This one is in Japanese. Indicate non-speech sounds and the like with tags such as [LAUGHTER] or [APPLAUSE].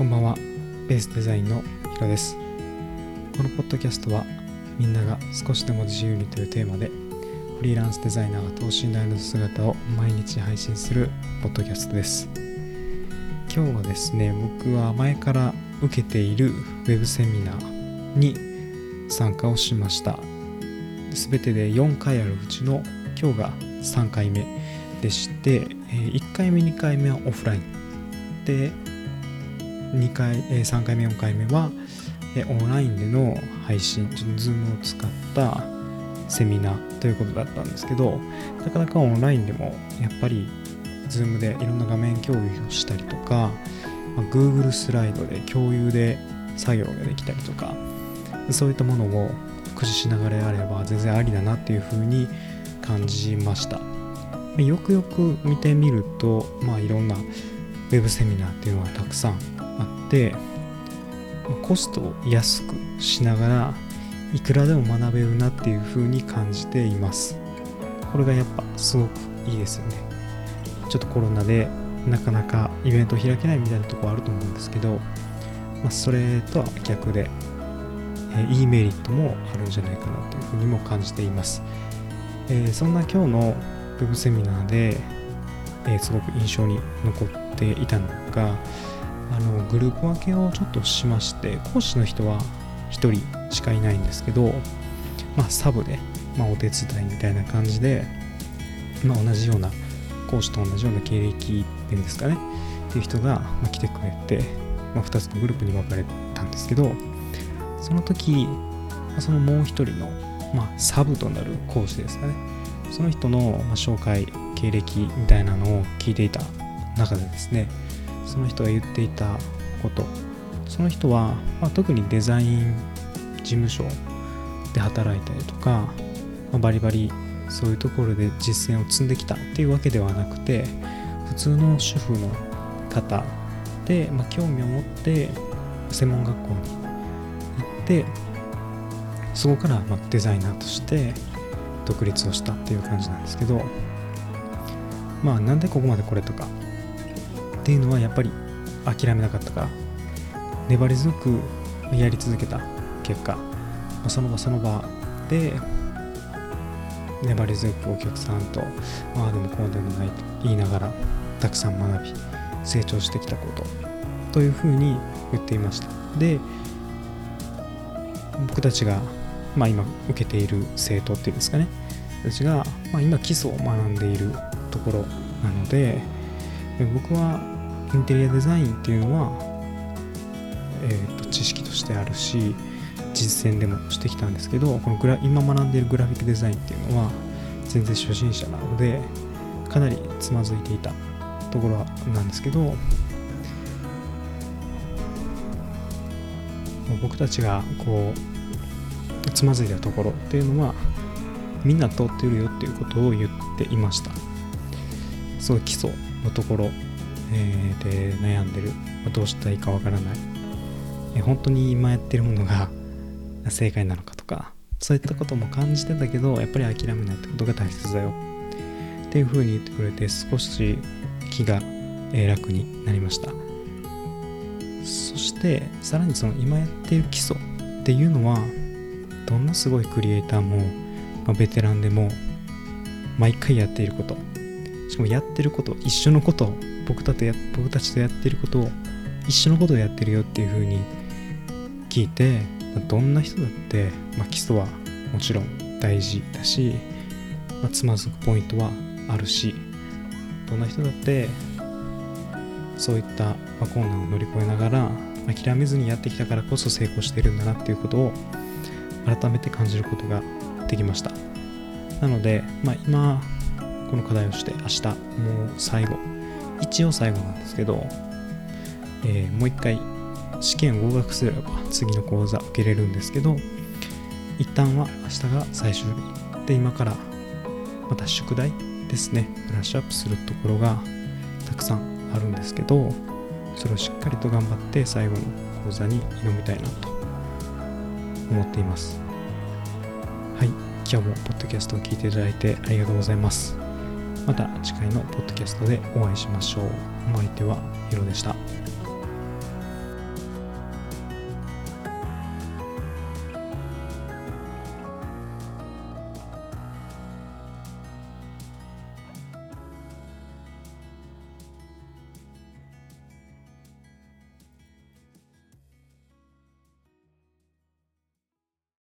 こんばんは。ベースデザインのヒロです。このポッドキャストはみんなが少しでも自由にというテーマでフリーランスデザイナーが等身大の姿を毎日配信するポッドキャストです。今日はですね僕は前から受けているウェブセミナーに参加をしました。全てで4回あるうちの今日が3回目でして1回目2回目はオフライン。で2回3回目4回目はオンラインでの配信ちょっと Zoom を使ったセミナーということだったんですけどなかなかオンラインでもやっぱり Zoom でいろんな画面共有をしたりとか、まあ、Google スライドで共有で作業ができたりとかそういったものを駆使しながらやれば全然ありだなっていうふうに感じました。よくよく見てみるとまあいろんな Web セミナーっていうのがたくさんあってコストを安くしながらいくらでも学べるなっていう風に感じています。これがやっぱすごくいいですよね。ちょっとコロナでなかなかイベント開けないみたいなとこあると思うんですけど、まあ、それとは逆で、えー、いいメリットもあるんじゃないかなというふうにも感じています、えー、そんな今日の Web セミナーで、えー、すごく印象に残っていたのがあのグループ分けをちょっとしまして講師の人は1人しかいないんですけど、まあ、サブで、まあ、お手伝いみたいな感じで、まあ、同じような講師と同じような経歴っていうんですかねっていう人が来てくれて、まあ、2つのグループに分かれたんですけどその時そのもう1人の、まあ、サブとなる講師ですかねその人の紹介経歴みたいなのを聞いていた中でですねその人が言っていたこと。その人は、まあ、特にデザイン事務所で働いたりとか、まあ、バリバリそういうところで実践を積んできたっていうわけではなくて普通の主婦の方で、まあ、興味を持って専門学校に行ってそこからまデザイナーとして独立をしたっていう感じなんですけどまあなんでここまでこれとか。っていうのはやっぱり諦めなかったから粘り強くやり続けた結果その場その場で粘り強くお客さんとああでもこうでもないと言いながらたくさん学び成長してきたことというふうに言っていました。で僕たちが、まあ、今受けている生徒っていうんですかね。たちが、まあ、今基礎を学んでいるところなので僕はインテリアデザインっていうのは、えーと、知識としてあるし実践でもしてきたんですけどこのグラ今学んでいるグラフィックデザインっていうのは全然初心者なのでかなりつまずいていたところなんですけど僕たちがこうつまずいたところっていうのはみんな通ってるよっていうことを言っていました。その基礎のところ、えー、で悩んでる、まどうしたらいいかわからない、え本当に今やってるものが [LAUGHS] 正解なのかとかそういったことも感じてたけどやっぱり諦めないってことが大切だよ。っていうふうに言ってくれて少し気が楽になりました。そしてさらにその今やっている基礎っていうのはどんなすごいクリエイターも、まあ、ベテランでも毎回やっていること。しかもやってること一緒のこと僕たとや僕たちとやってることを一緒のことをやってるよっていう風に聞いてどんな人だって、まあ、基礎はもちろん大事だし、まあ、つまずくポイントはあるしどんな人だってそういった、まあ、困難を乗り越えながら諦めずにやってきたからこそ成功してるんだなっていうことを改めて感じることができました。なので、まあ、今この課題をして明日もう最後一応最後なんですけど、えー、もう一回試験合格すれば次の講座受けれるんですけど一旦は明日が最終日で今からまた宿題ですねブラッシュアップするところがたくさんあるんですけどそれをしっかりと頑張って最後の講座に挑みたいなと思っています。はい今日もポッドキャストを聞いていただいてありがとうございます。また次回のポッドキャストでお会いしましょう。お相手はヒロでした。